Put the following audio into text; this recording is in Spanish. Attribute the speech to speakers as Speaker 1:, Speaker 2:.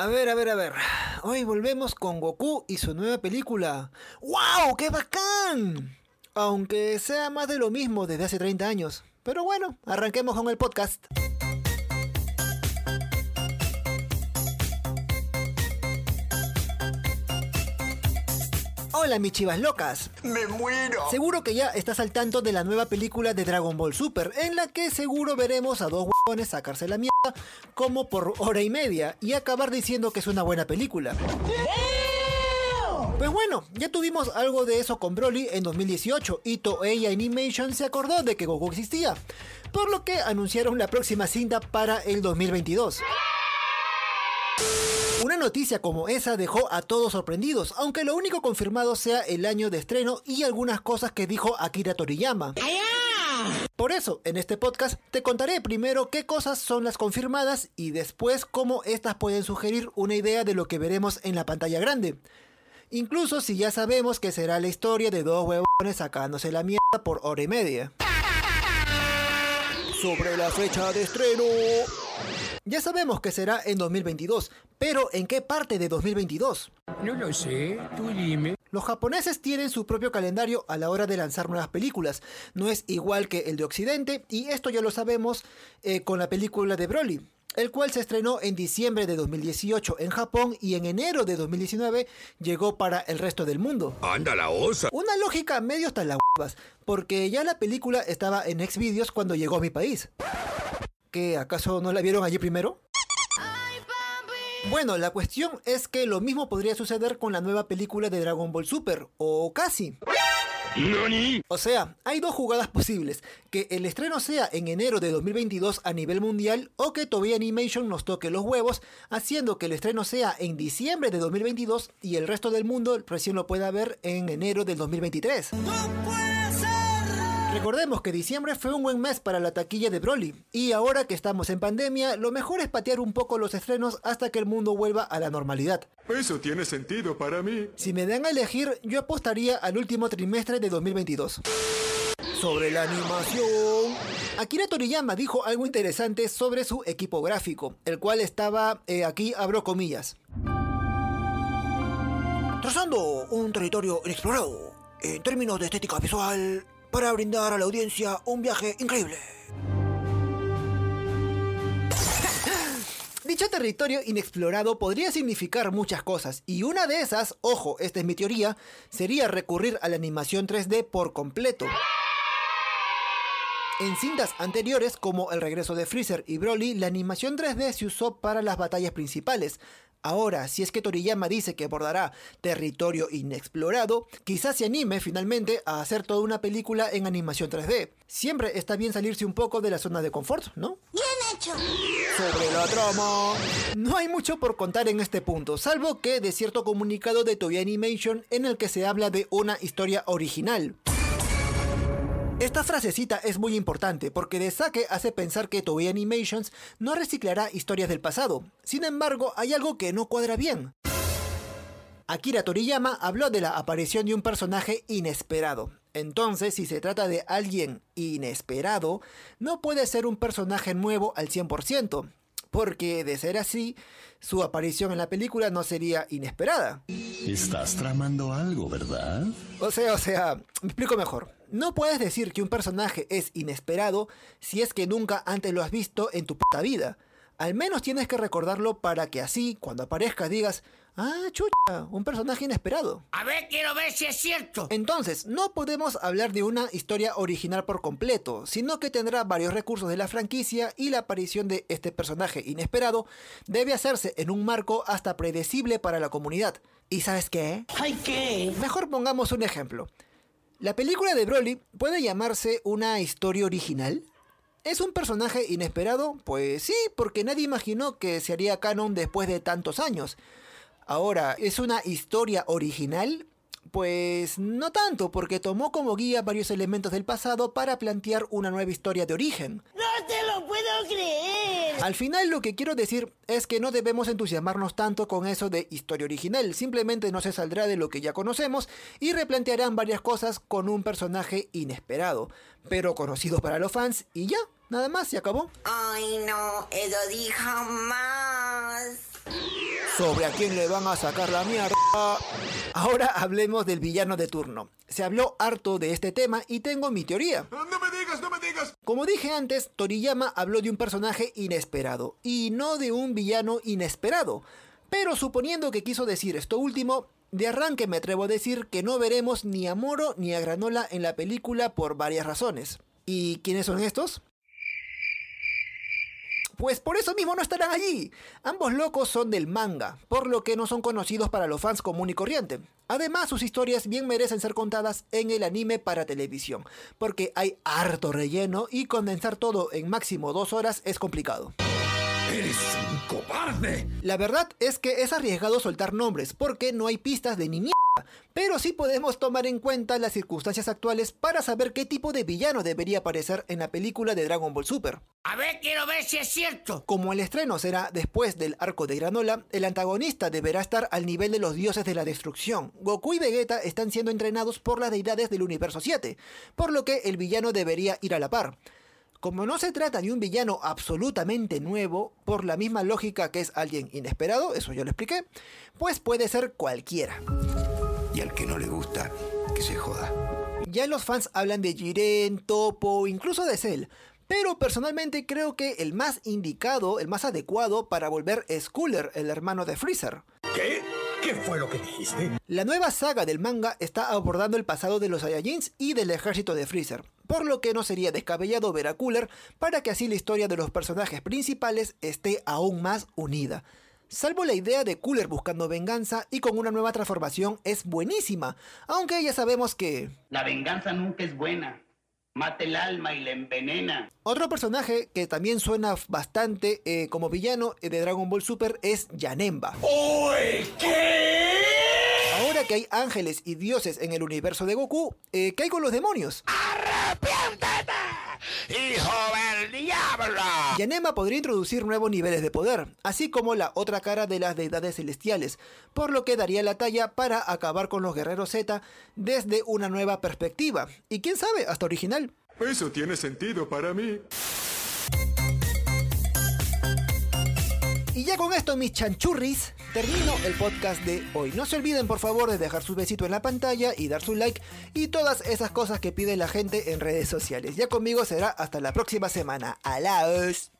Speaker 1: A ver, a ver, a ver. Hoy volvemos con Goku y su nueva película. ¡Wow! ¡Qué bacán! Aunque sea más de lo mismo desde hace 30 años. Pero bueno, arranquemos con el podcast. Hola mis chivas locas.
Speaker 2: ¡Me muero!
Speaker 1: Seguro que ya estás al tanto de la nueva película de Dragon Ball Super, en la que seguro veremos a dos huevones sacarse la mierda como por hora y media y acabar diciendo que es una buena película. Pues bueno, ya tuvimos algo de eso con Broly en 2018 y Toei Animation se acordó de que Goku existía, por lo que anunciaron la próxima cinta para el 2022. Noticia como esa dejó a todos sorprendidos, aunque lo único confirmado sea el año de estreno y algunas cosas que dijo Akira Toriyama. Por eso, en este podcast te contaré primero qué cosas son las confirmadas y después cómo estas pueden sugerir una idea de lo que veremos en la pantalla grande. Incluso si ya sabemos que será la historia de dos huevones sacándose la mierda por hora y media. Sobre la fecha de estreno. Ya sabemos que será en 2022, pero ¿en qué parte de 2022?
Speaker 3: No lo sé, tú dime.
Speaker 1: Los japoneses tienen su propio calendario a la hora de lanzar nuevas películas. No es igual que el de Occidente, y esto ya lo sabemos eh, con la película de Broly, el cual se estrenó en diciembre de 2018 en Japón y en enero de 2019 llegó para el resto del mundo.
Speaker 2: ¡Anda la osa!
Speaker 1: Una lógica medio hasta las porque ya la película estaba en Xvideos cuando llegó a mi país. ¿Qué acaso no la vieron allí primero? Bueno, la cuestión es que lo mismo podría suceder con la nueva película de Dragon Ball Super, o casi.
Speaker 2: ¿Nani?
Speaker 1: O sea, hay dos jugadas posibles, que el estreno sea en enero de 2022 a nivel mundial o que Toei Animation nos toque los huevos, haciendo que el estreno sea en diciembre de 2022 y el resto del mundo recién lo pueda ver en enero del 2023. Recordemos que diciembre fue un buen mes para la taquilla de Broly, y ahora que estamos en pandemia, lo mejor es patear un poco los estrenos hasta que el mundo vuelva a la normalidad.
Speaker 4: Eso tiene sentido para mí.
Speaker 1: Si me dan a elegir, yo apostaría al último trimestre de 2022. Sobre la animación. Akira Toriyama dijo algo interesante sobre su equipo gráfico, el cual estaba, eh, aquí abro comillas. Trazando un territorio inexplorado, en términos de estética visual, para brindar a la audiencia un viaje increíble. Dicho territorio inexplorado podría significar muchas cosas, y una de esas, ojo, esta es mi teoría, sería recurrir a la animación 3D por completo. En cintas anteriores, como el regreso de Freezer y Broly, la animación 3D se usó para las batallas principales. Ahora, si es que Toriyama dice que abordará territorio inexplorado, quizás se anime finalmente a hacer toda una película en animación 3D. Siempre está bien salirse un poco de la zona de confort, ¿no?
Speaker 5: Bien hecho.
Speaker 1: Sobre la trama. No hay mucho por contar en este punto, salvo que de cierto comunicado de Toei Animation en el que se habla de una historia original. Esta frasecita es muy importante porque de saque hace pensar que Toei Animations no reciclará historias del pasado. Sin embargo, hay algo que no cuadra bien. Akira Toriyama habló de la aparición de un personaje inesperado. Entonces, si se trata de alguien inesperado, no puede ser un personaje nuevo al 100%, porque de ser así, su aparición en la película no sería inesperada.
Speaker 6: Estás tramando algo, ¿verdad?
Speaker 1: O sea, o sea, me explico mejor. No puedes decir que un personaje es inesperado si es que nunca antes lo has visto en tu puta vida. Al menos tienes que recordarlo para que así, cuando aparezca, digas, ah, chucha, un personaje inesperado.
Speaker 3: A ver, quiero ver si es cierto.
Speaker 1: Entonces, no podemos hablar de una historia original por completo, sino que tendrá varios recursos de la franquicia y la aparición de este personaje inesperado debe hacerse en un marco hasta predecible para la comunidad. ¿Y sabes qué?
Speaker 3: ¿Ay qué?
Speaker 1: Mejor pongamos un ejemplo. ¿La película de Broly puede llamarse una historia original? ¿Es un personaje inesperado? Pues sí, porque nadie imaginó que se haría canon después de tantos años. Ahora, ¿es una historia original? Pues no tanto, porque tomó como guía varios elementos del pasado para plantear una nueva historia de origen.
Speaker 5: No te lo puedo creer.
Speaker 1: Al final lo que quiero decir es que no debemos entusiasmarnos tanto con eso de historia original, simplemente no se saldrá de lo que ya conocemos y replantearán varias cosas con un personaje inesperado, pero conocido para los fans y ya, nada más, se acabó.
Speaker 5: Ay, no, eso di jamás.
Speaker 1: sobre a quién le van a sacar la mierda. Ahora hablemos del villano de turno. Se habló harto de este tema y tengo mi teoría.
Speaker 4: No me digas, no me digas.
Speaker 1: Como dije antes, Toriyama habló de un personaje inesperado y no de un villano inesperado. Pero suponiendo que quiso decir esto último, de arranque me atrevo a decir que no veremos ni a Moro ni a Granola en la película por varias razones. ¿Y quiénes son estos? Pues por eso mismo no estarán allí. Ambos locos son del manga, por lo que no son conocidos para los fans común y corriente. Además, sus historias bien merecen ser contadas en el anime para televisión, porque hay harto relleno y condensar todo en máximo dos horas es complicado.
Speaker 2: ¡Eres un cobarde!
Speaker 1: La verdad es que es arriesgado soltar nombres, porque no hay pistas de ni mierda. Pero sí podemos tomar en cuenta las circunstancias actuales para saber qué tipo de villano debería aparecer en la película de Dragon Ball Super.
Speaker 3: A ver, quiero ver si es cierto.
Speaker 1: Como el estreno será después del arco de Granola, el antagonista deberá estar al nivel de los dioses de la destrucción. Goku y Vegeta están siendo entrenados por las deidades del universo 7, por lo que el villano debería ir a la par. Como no se trata de un villano absolutamente nuevo, por la misma lógica que es alguien inesperado, eso yo lo expliqué, pues puede ser cualquiera.
Speaker 2: Y al que no le gusta, que se joda.
Speaker 1: Ya los fans hablan de Jiren, Topo, incluso de Cell, pero personalmente creo que el más indicado, el más adecuado para volver es Cooler, el hermano de Freezer.
Speaker 2: ¿Qué? ¿Qué fue lo que dijiste?
Speaker 1: La nueva saga del manga está abordando el pasado de los Saiyajins y del ejército de Freezer, por lo que no sería descabellado ver a Cooler para que así la historia de los personajes principales esté aún más unida. Salvo la idea de Cooler buscando venganza y con una nueva transformación es buenísima, aunque ya sabemos que...
Speaker 7: La venganza nunca es buena. Mata el alma y la envenena.
Speaker 1: Otro personaje que también suena bastante eh, como villano de Dragon Ball Super es Yanemba.
Speaker 2: ¡Uy! ¿Qué?
Speaker 1: Ahora que hay ángeles y dioses en el universo de Goku, eh, ¿qué hay con los demonios?
Speaker 2: ¡Arrepiéntete! ¡Hijo del diablo!
Speaker 1: Yanema podría introducir nuevos niveles de poder, así como la otra cara de las deidades celestiales, por lo que daría la talla para acabar con los guerreros Z desde una nueva perspectiva, y quién sabe, hasta original.
Speaker 4: Eso tiene sentido para mí.
Speaker 1: Y ya con esto, mis chanchurris, termino el podcast de hoy. No se olviden, por favor, de dejar su besito en la pantalla y dar su like y todas esas cosas que pide la gente en redes sociales. Ya conmigo será hasta la próxima semana. ¡Alaos!